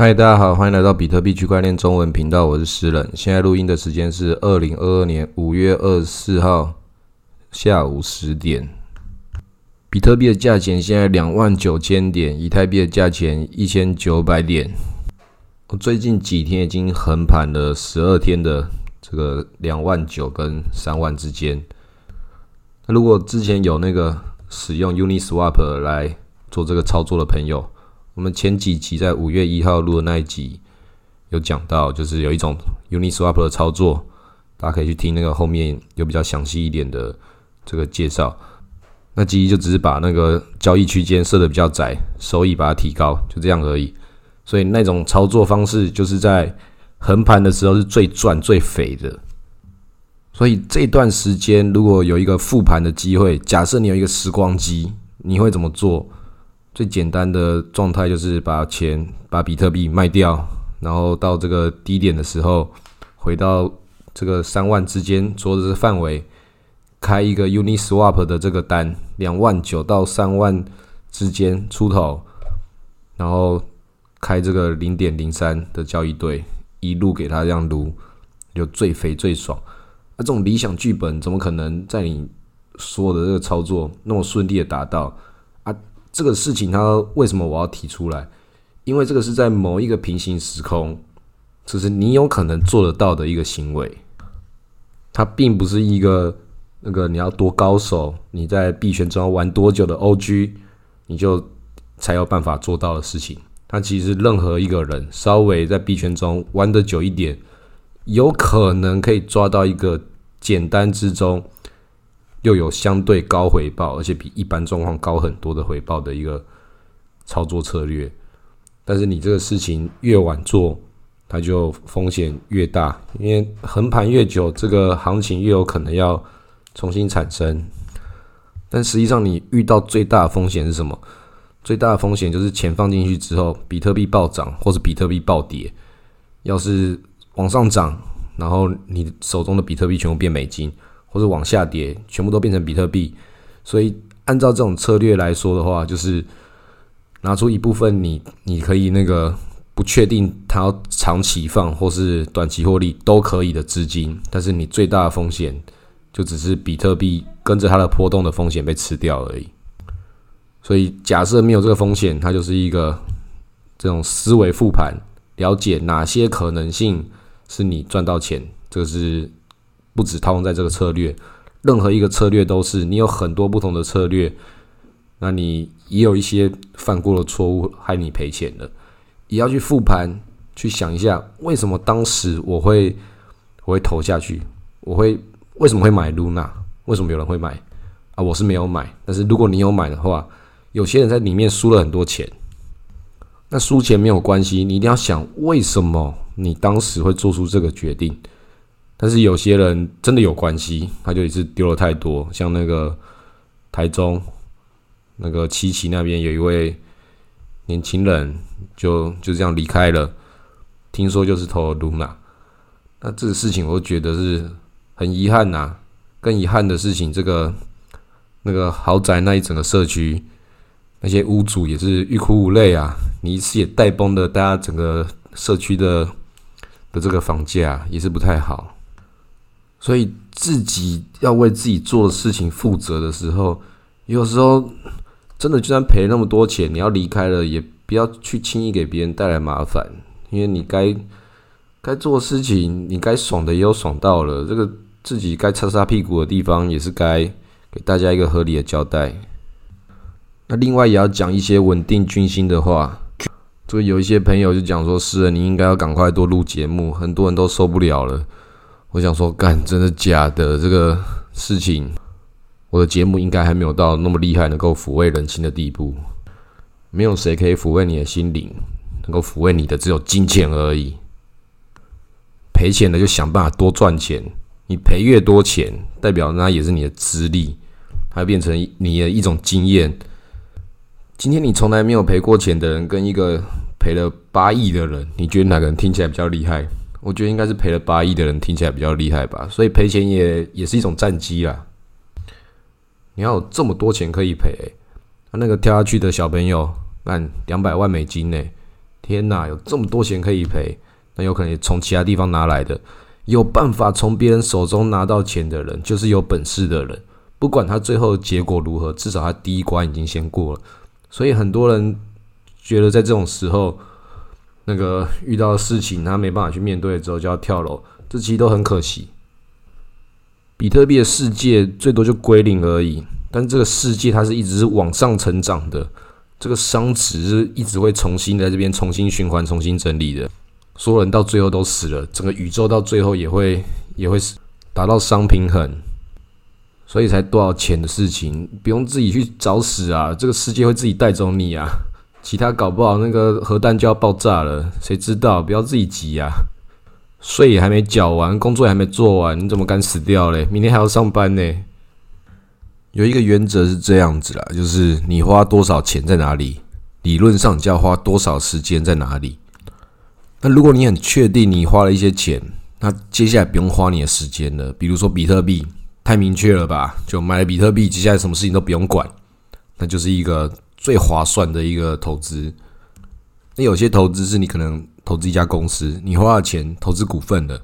嗨，大家好，欢迎来到比特币区块链中文频道，我是诗人。现在录音的时间是二零二二年五月二十四号下午十点。比特币的价钱现在两万九千点，以太币的价钱一千九百点。我最近几天已经横盘了十二天的这个两万九跟三万之间。那如果之前有那个使用 Uniswap 来做这个操作的朋友，我们前几集在五月一号录的那一集有讲到，就是有一种 Uniswap 的操作，大家可以去听那个后面有比较详细一点的这个介绍。那集就只是把那个交易区间设的比较窄，收益把它提高，就这样而已。所以那种操作方式就是在横盘的时候是最赚最肥的。所以这段时间如果有一个复盘的机会，假设你有一个时光机，你会怎么做？最简单的状态就是把钱把比特币卖掉，然后到这个低点的时候，回到这个三万之间做的范围，开一个 Uniswap 的这个单，两万九到三万之间出头，然后开这个零点零三的交易对，一路给他这样撸，就最肥最爽。那这种理想剧本怎么可能在你说的这个操作那么顺利的达到？这个事情，它为什么我要提出来？因为这个是在某一个平行时空，就是你有可能做得到的一个行为。它并不是一个那个你要多高手，你在币圈中玩多久的 OG，你就才有办法做到的事情。它其实任何一个人稍微在币圈中玩的久一点，有可能可以抓到一个简单之中。又有相对高回报，而且比一般状况高很多的回报的一个操作策略，但是你这个事情越晚做，它就风险越大，因为横盘越久，这个行情越有可能要重新产生。但实际上，你遇到最大的风险是什么？最大的风险就是钱放进去之后，比特币暴涨或者比特币暴跌。要是往上涨，然后你手中的比特币全部变美金。或者往下跌，全部都变成比特币。所以按照这种策略来说的话，就是拿出一部分你你可以那个不确定它要长期放或是短期获利都可以的资金，但是你最大的风险就只是比特币跟着它的波动的风险被吃掉而已。所以假设没有这个风险，它就是一个这种思维复盘，了解哪些可能性是你赚到钱，这个是。不止套用在这个策略，任何一个策略都是你有很多不同的策略，那你也有一些犯过的错误害你赔钱的，也要去复盘，去想一下为什么当时我会我会投下去，我会为什么会买 Luna？为什么有人会买啊？我是没有买，但是如果你有买的话，有些人在里面输了很多钱，那输钱没有关系，你一定要想为什么你当时会做出这个决定。但是有些人真的有关系，他就一次丢了太多。像那个台中那个七期那边有一位年轻人，就就这样离开了。听说就是投 Luna，那这个事情我觉得是很遗憾呐。更遗憾的事情，这个那个豪宅那一整个社区，那些屋主也是欲哭无泪啊。你一次也带崩了大家整个社区的的这个房价，也是不太好。所以自己要为自己做的事情负责的时候，有时候真的就算赔那么多钱，你要离开了，也不要去轻易给别人带来麻烦。因为你该该做事情，你该爽的也有爽到了，这个自己该擦擦屁股的地方，也是该给大家一个合理的交代。那另外也要讲一些稳定军心的话。就有一些朋友就讲说：“是，你应该要赶快多录节目，很多人都受不了了。”我想说，干真的假的？这个事情，我的节目应该还没有到那么厉害，能够抚慰人心的地步。没有谁可以抚慰你的心灵，能够抚慰你的只有金钱而已。赔钱的就想办法多赚钱，你赔越多钱，代表那也是你的资历，它变成你的一种经验。今天你从来没有赔过钱的人，跟一个赔了八亿的人，你觉得哪个人听起来比较厉害？我觉得应该是赔了八亿的人听起来比较厉害吧，所以赔钱也也是一种战机啊。你要有这么多钱可以赔，那个跳下去的小朋友，按两百万美金呢，天哪，有这么多钱可以赔，那有可能从其他地方拿来的。有办法从别人手中拿到钱的人，就是有本事的人。不管他最后结果如何，至少他第一关已经先过了。所以很多人觉得在这种时候，那个遇到事情他没办法去面对之后就要跳楼，这其实都很可惜。比特币的世界最多就归零而已，但这个世界它是一直是往上成长的，这个商值是一直会重新在这边重新循环、重新整理的。所有人到最后都死了，整个宇宙到最后也会也会达到商平衡，所以才多少钱的事情，不用自己去找死啊！这个世界会自己带走你啊！其他搞不好那个核弹就要爆炸了，谁知道？不要自己急啊！税也还没缴完，工作也还没做完，你怎么敢死掉嘞？明天还要上班呢。有一个原则是这样子啦，就是你花多少钱在哪里，理论上就要花多少时间在哪里。那如果你很确定你花了一些钱，那接下来不用花你的时间了。比如说比特币，太明确了吧？就买了比特币，接下来什么事情都不用管，那就是一个最划算的一个投资。那有些投资是你可能投资一家公司，你花了钱投资股份的，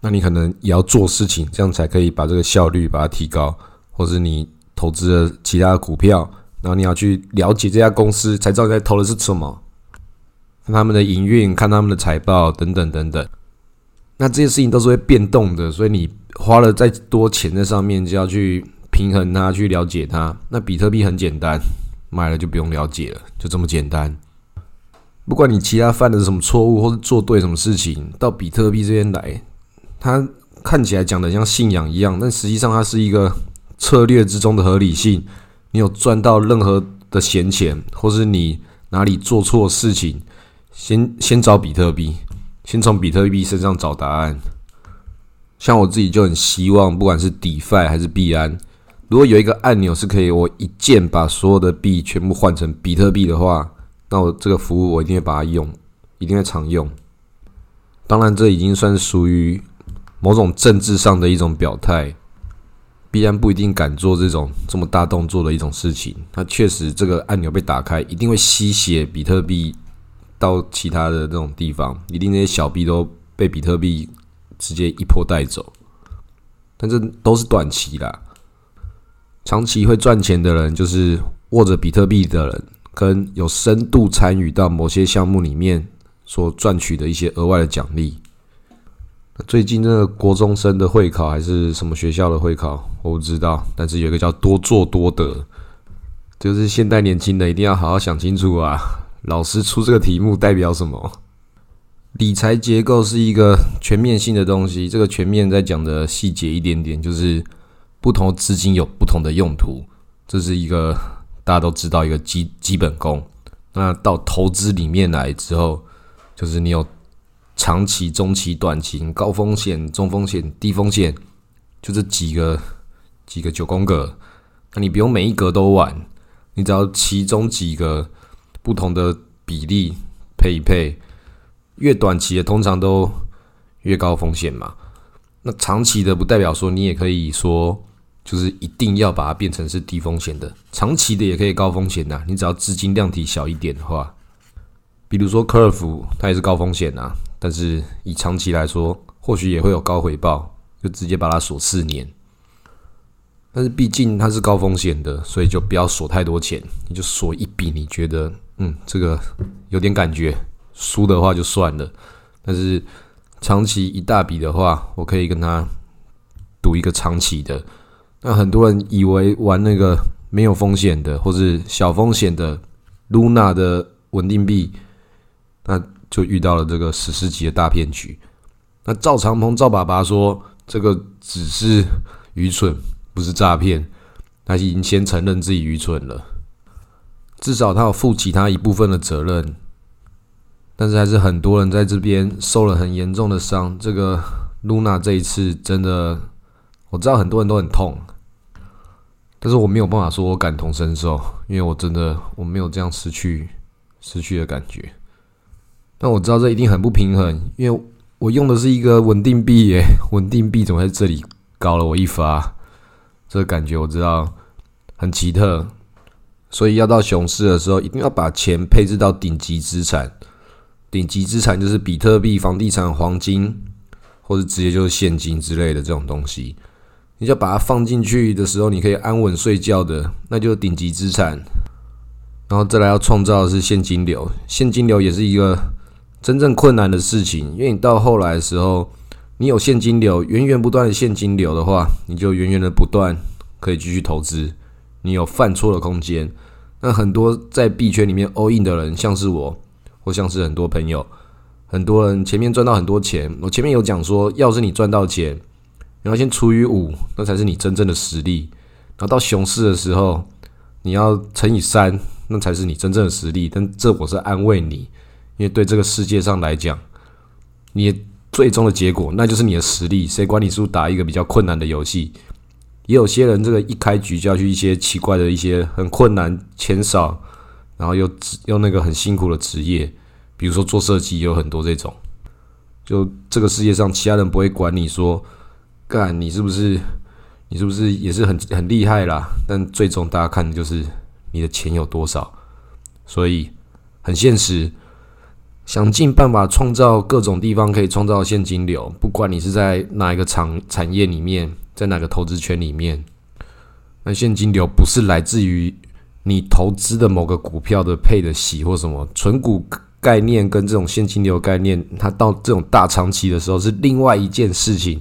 那你可能也要做事情，这样才可以把这个效率把它提高。或者你投资了其他的股票，然后你要去了解这家公司，才知道你在投的是什么。看他们的营运，看他们的财报等等等等，那这些事情都是会变动的，所以你花了再多钱在上面，就要去平衡它，去了解它。那比特币很简单，买了就不用了解了，就这么简单。不管你其他犯的什么错误，或是做对什么事情，到比特币这边来，它看起来讲的像信仰一样，但实际上它是一个策略之中的合理性。你有赚到任何的闲钱，或是你哪里做错事情。先先找比特币，先从比特币身上找答案。像我自己就很希望，不管是 DeFi 还是币安，如果有一个按钮是可以我一键把所有的币全部换成比特币的话，那我这个服务我一定会把它用，一定会常用。当然，这已经算属于某种政治上的一种表态。必然不一定敢做这种这么大动作的一种事情。它确实，这个按钮被打开，一定会吸血比特币。到其他的这种地方，一定那些小币都被比特币直接一波带走，但这都是短期啦。长期会赚钱的人，就是握着比特币的人，跟有深度参与到某些项目里面所赚取的一些额外的奖励。最近那个国中生的会考还是什么学校的会考，我不知道，但是有一个叫多做多得，就是现代年轻人一定要好好想清楚啊。老师出这个题目代表什么？理财结构是一个全面性的东西。这个全面在讲的细节一点点，就是不同资金有不同的用途，这是一个 大家都知道一个基基本功。那到投资里面来之后，就是你有长期、中期、短期、高风险、中风险、低风险，就这几个几个九宫格。那你不用每一格都玩，你只要其中几个。不同的比例配一配，越短期的通常都越高风险嘛。那长期的不代表说你也可以说，就是一定要把它变成是低风险的。长期的也可以高风险呐，你只要资金量体小一点的话，比如说科尔福，它也是高风险啊，但是以长期来说，或许也会有高回报，就直接把它锁四年。但是毕竟它是高风险的，所以就不要锁太多钱，你就锁一笔，你觉得？嗯，这个有点感觉，输的话就算了。但是长期一大笔的话，我可以跟他赌一个长期的。那很多人以为玩那个没有风险的，或是小风险的 Luna 的稳定币，那就遇到了这个史诗级的大骗局。那赵长鹏赵爸爸说，这个只是愚蠢，不是诈骗。他已经先承认自己愚蠢了。至少他有负其他一部分的责任，但是还是很多人在这边受了很严重的伤。这个露娜这一次真的，我知道很多人都很痛，但是我没有办法说我感同身受，因为我真的我没有这样失去失去的感觉。但我知道这一定很不平衡，因为我用的是一个稳定币耶，稳定币怎么在这里高了我一发？这个感觉我知道很奇特。所以要到熊市的时候，一定要把钱配置到顶级资产。顶级资产就是比特币、房地产、黄金，或者直接就是现金之类的这种东西。你就把它放进去的时候，你可以安稳睡觉的，那就是顶级资产。然后再来要创造的是现金流，现金流也是一个真正困难的事情，因为你到后来的时候，你有现金流，源源不断的现金流的话，你就源源的不断可以继续投资，你有犯错的空间。那很多在币圈里面 all in 的人，像是我。或像是很多朋友，很多人前面赚到很多钱。我前面有讲说，要是你赚到钱，你要先除以五，那才是你真正的实力。然后到熊市的时候，你要乘以三，那才是你真正的实力。但这我是安慰你，因为对这个世界上来讲，你最终的结果那就是你的实力。谁管你是不是打一个比较困难的游戏？也有些人这个一开局就要去一些奇怪的一些很困难、钱少。然后又职又那个很辛苦的职业，比如说做设计，有很多这种。就这个世界上，其他人不会管你说，干你是不是，你是不是也是很很厉害啦？但最终大家看的就是你的钱有多少。所以很现实，想尽办法创造各种地方可以创造现金流，不管你是在哪一个产产业里面，在哪个投资圈里面，那现金流不是来自于。你投资的某个股票的配的息或什么纯股概念跟这种现金流概念，它到这种大长期的时候是另外一件事情。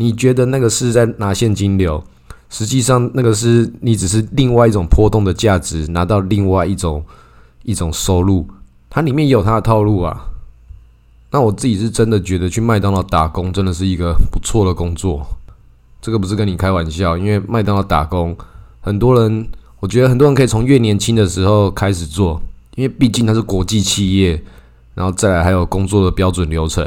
你觉得那个是在拿现金流，实际上那个是你只是另外一种波动的价值拿到另外一种一种收入，它里面也有它的套路啊。那我自己是真的觉得去麦当劳打工真的是一个不错的工作，这个不是跟你开玩笑，因为麦当劳打工很多人。我觉得很多人可以从越年轻的时候开始做，因为毕竟它是国际企业，然后再来还有工作的标准流程。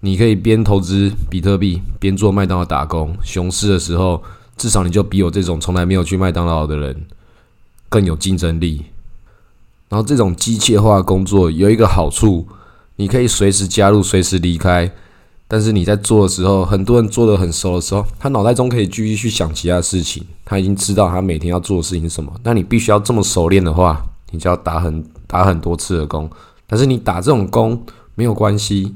你可以边投资比特币边做麦当劳打工，熊市的时候至少你就比我这种从来没有去麦当劳的人更有竞争力。然后这种机械化工作有一个好处，你可以随时加入，随时离开。但是你在做的时候，很多人做的很熟的时候，他脑袋中可以继续去想其他事情，他已经知道他每天要做的事情是什么。那你必须要这么熟练的话，你就要打很打很多次的工。但是你打这种工没有关系，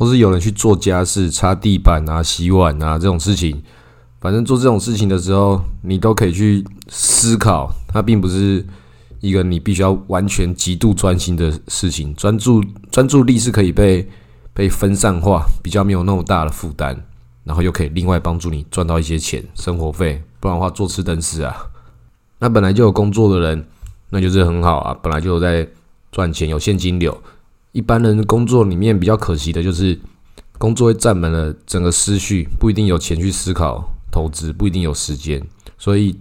或是有人去做家事、擦地板啊、洗碗啊这种事情，反正做这种事情的时候，你都可以去思考。它并不是一个你必须要完全极度专心的事情，专注专注力是可以被。被分散化，比较没有那么大的负担，然后又可以另外帮助你赚到一些钱生活费，不然的话坐吃等死啊。那本来就有工作的人，那就是很好啊，本来就在赚钱，有现金流。一般人的工作里面比较可惜的就是，工作会占满了整个思绪，不一定有钱去思考投资，不一定有时间。所以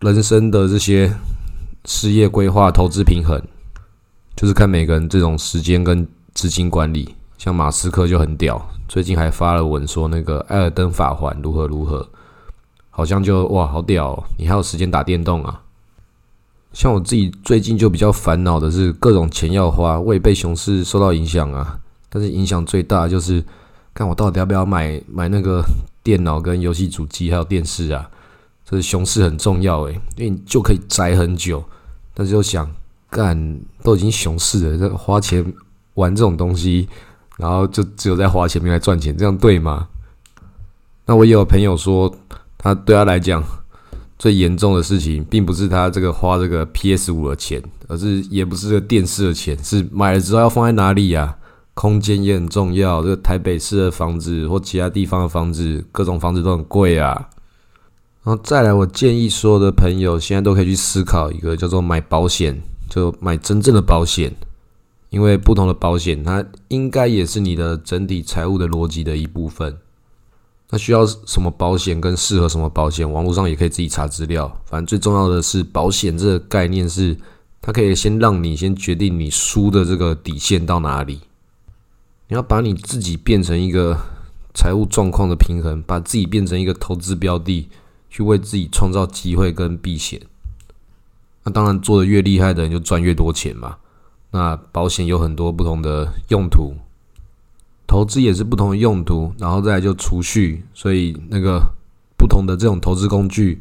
人生的这些事业规划、投资平衡，就是看每个人这种时间跟资金管理。像马斯克就很屌，最近还发了文说那个艾尔登法环如何如何，好像就哇好屌，你还有时间打电动啊？像我自己最近就比较烦恼的是各种钱要花，我也被熊市受到影响啊。但是影响最大就是，看我到底要不要买买那个电脑跟游戏主机还有电视啊？这是熊市很重要诶，因为你就可以宅很久。但是又想干，都已经熊市了，这花钱玩这种东西。然后就只有在花钱没来赚钱，这样对吗？那我也有朋友说，他对他来讲最严重的事情，并不是他这个花这个 PS 五的钱，而是也不是这个电视的钱，是买了之后要放在哪里呀？空间也很重要。这个台北市的房子或其他地方的房子，各种房子都很贵啊。然后再来，我建议所有的朋友现在都可以去思考一个叫做买保险，就买真正的保险。因为不同的保险，它应该也是你的整体财务的逻辑的一部分。那需要什么保险跟适合什么保险，网络上也可以自己查资料。反正最重要的是，保险这个概念是，它可以先让你先决定你输的这个底线到哪里。你要把你自己变成一个财务状况的平衡，把自己变成一个投资标的，去为自己创造机会跟避险。那当然，做的越厉害的人就赚越多钱嘛。那保险有很多不同的用途，投资也是不同的用途，然后再来就储蓄，所以那个不同的这种投资工具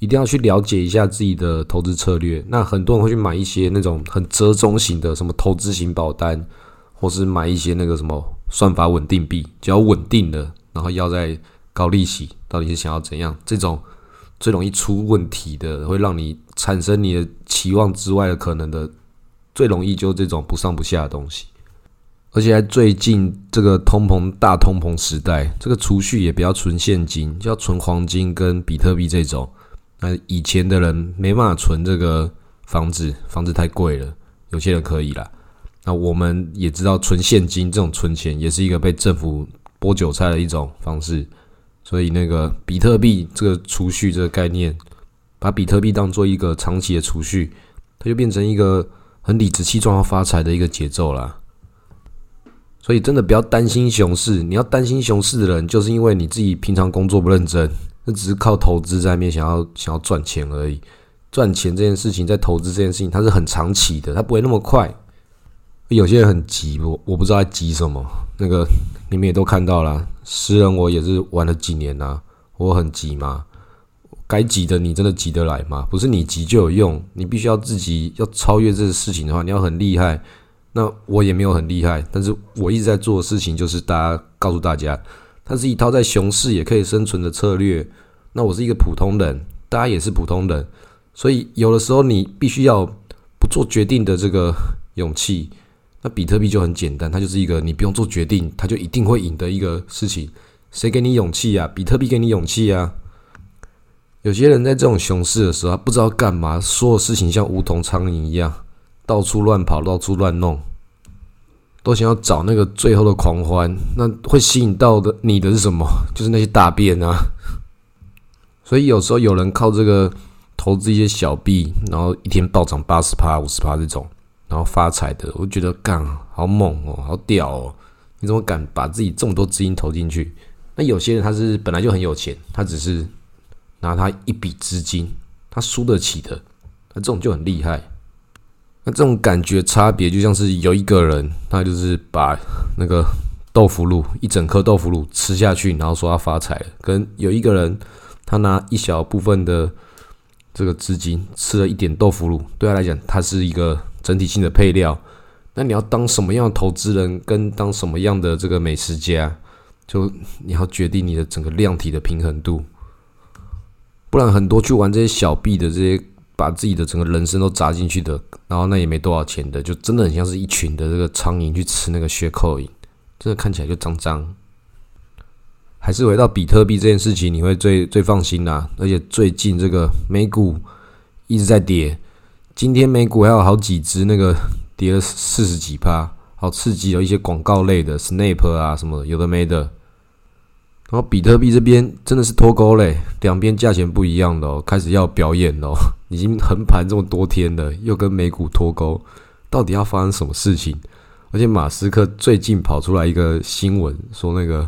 一定要去了解一下自己的投资策略。那很多人会去买一些那种很折中型的，什么投资型保单，或是买一些那个什么算法稳定币，只要稳定的，然后要在高利息，到底是想要怎样？这种最容易出问题的，会让你产生你的期望之外的可能的，最容易就这种不上不下的东西。而且在最近这个通膨大通膨时代，这个储蓄也不要存现金，就要存黄金跟比特币这种。那以前的人没办法存这个房子，房子太贵了。有些人可以啦。那我们也知道，存现金这种存钱也是一个被政府剥韭菜的一种方式。所以那个比特币这个储蓄这个概念，把比特币当做一个长期的储蓄，它就变成一个很理直气壮要发财的一个节奏啦。所以真的不要担心熊市，你要担心熊市的人，就是因为你自己平常工作不认真。那只是靠投资在面想要想要赚钱而已，赚钱这件事情，在投资这件事情，它是很长期的，它不会那么快。有些人很急，我我不知道在急什么。那个你们也都看到了，诗人我也是玩了几年呐，我很急吗？该急的你真的急得来吗？不是你急就有用，你必须要自己要超越这个事情的话，你要很厉害。那我也没有很厉害，但是我一直在做的事情就是大家告诉大家。它是一套在熊市也可以生存的策略。那我是一个普通人，大家也是普通人，所以有的时候你必须要不做决定的这个勇气。那比特币就很简单，它就是一个你不用做决定，它就一定会赢的一个事情。谁给你勇气啊？比特币给你勇气啊！有些人在这种熊市的时候，他不知道干嘛，所有事情像无头苍蝇一样，到处乱跑，到处乱弄。都想要找那个最后的狂欢，那会吸引到的你的是什么？就是那些大便啊！所以有时候有人靠这个投资一些小币，然后一天暴涨八十趴、五十趴这种，然后发财的，我觉得干好猛哦，好屌哦！你怎么敢把自己这么多资金投进去？那有些人他是本来就很有钱，他只是拿他一笔资金，他输得起的，那这种就很厉害。那这种感觉差别，就像是有一个人，他就是把那个豆腐乳一整颗豆腐乳吃下去，然后说他发财；跟有一个人，他拿一小部分的这个资金吃了一点豆腐乳，对他来讲，它是一个整体性的配料。那你要当什么样的投资人，跟当什么样的这个美食家，就你要决定你的整个量体的平衡度。不然，很多去玩这些小币的这些。把自己的整个人生都砸进去的，然后那也没多少钱的，就真的很像是一群的这个苍蝇去吃那个血扣影，真的看起来就脏脏。还是回到比特币这件事情，你会最最放心啦。而且最近这个美股一直在跌，今天美股还有好几只那个跌了四十几趴，好刺激有一些广告类的 Snap 啊什么的有的没的。然后比特币这边真的是脱钩嘞，两边价钱不一样的哦，开始要表演哦，已经横盘这么多天了，又跟美股脱钩，到底要发生什么事情？而且马斯克最近跑出来一个新闻，说那个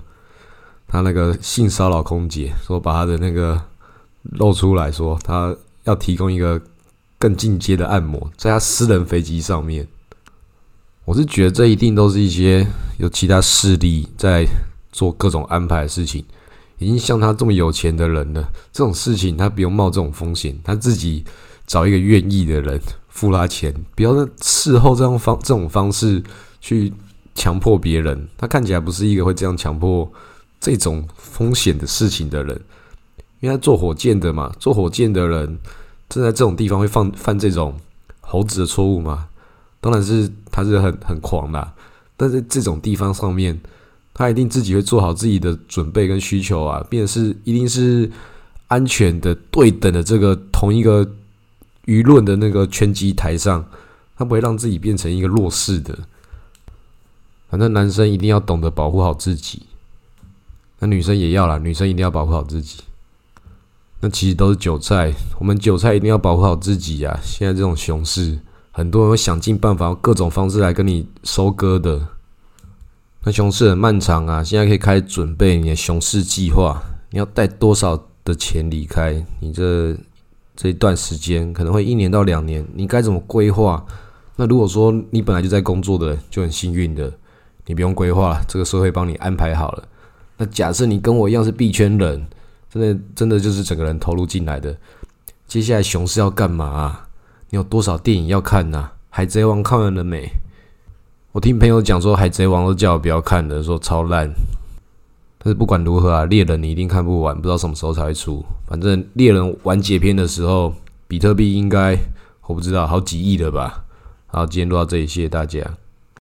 他那个性骚扰空姐，说把他的那个露出来说他要提供一个更进阶的按摩，在他私人飞机上面。我是觉得这一定都是一些有其他势力在。做各种安排的事情，已经像他这么有钱的人了，这种事情他不用冒这种风险，他自己找一个愿意的人付他钱，不要事后这样方这种方式去强迫别人。他看起来不是一个会这样强迫这种风险的事情的人，因为他做火箭的嘛，做火箭的人正在这种地方会犯犯这种猴子的错误嘛？当然是他是很很狂的，但在这种地方上面。他一定自己会做好自己的准备跟需求啊，并且是一定是安全的、对等的这个同一个舆论的那个拳击台上，他不会让自己变成一个弱势的。反正男生一定要懂得保护好自己，那女生也要啦，女生一定要保护好自己。那其实都是韭菜，我们韭菜一定要保护好自己呀。现在这种熊市，很多人会想尽办法，各种方式来跟你收割的。那熊市很漫长啊，现在可以开始准备你的熊市计划。你要带多少的钱离开？你这这一段时间可能会一年到两年，你该怎么规划？那如果说你本来就在工作的，就很幸运的，你不用规划，这个社会帮你安排好了。那假设你跟我一样是币圈人，真的真的就是整个人投入进来的，接下来熊市要干嘛？你有多少电影要看呢？海贼王看完了没？我听朋友讲说，海贼王都叫我不要看的，说超烂。但是不管如何啊，猎人你一定看不完，不知道什么时候才会出。反正猎人完结篇的时候，比特币应该我不知道好几亿了吧。好，今天录到这里，谢谢大家。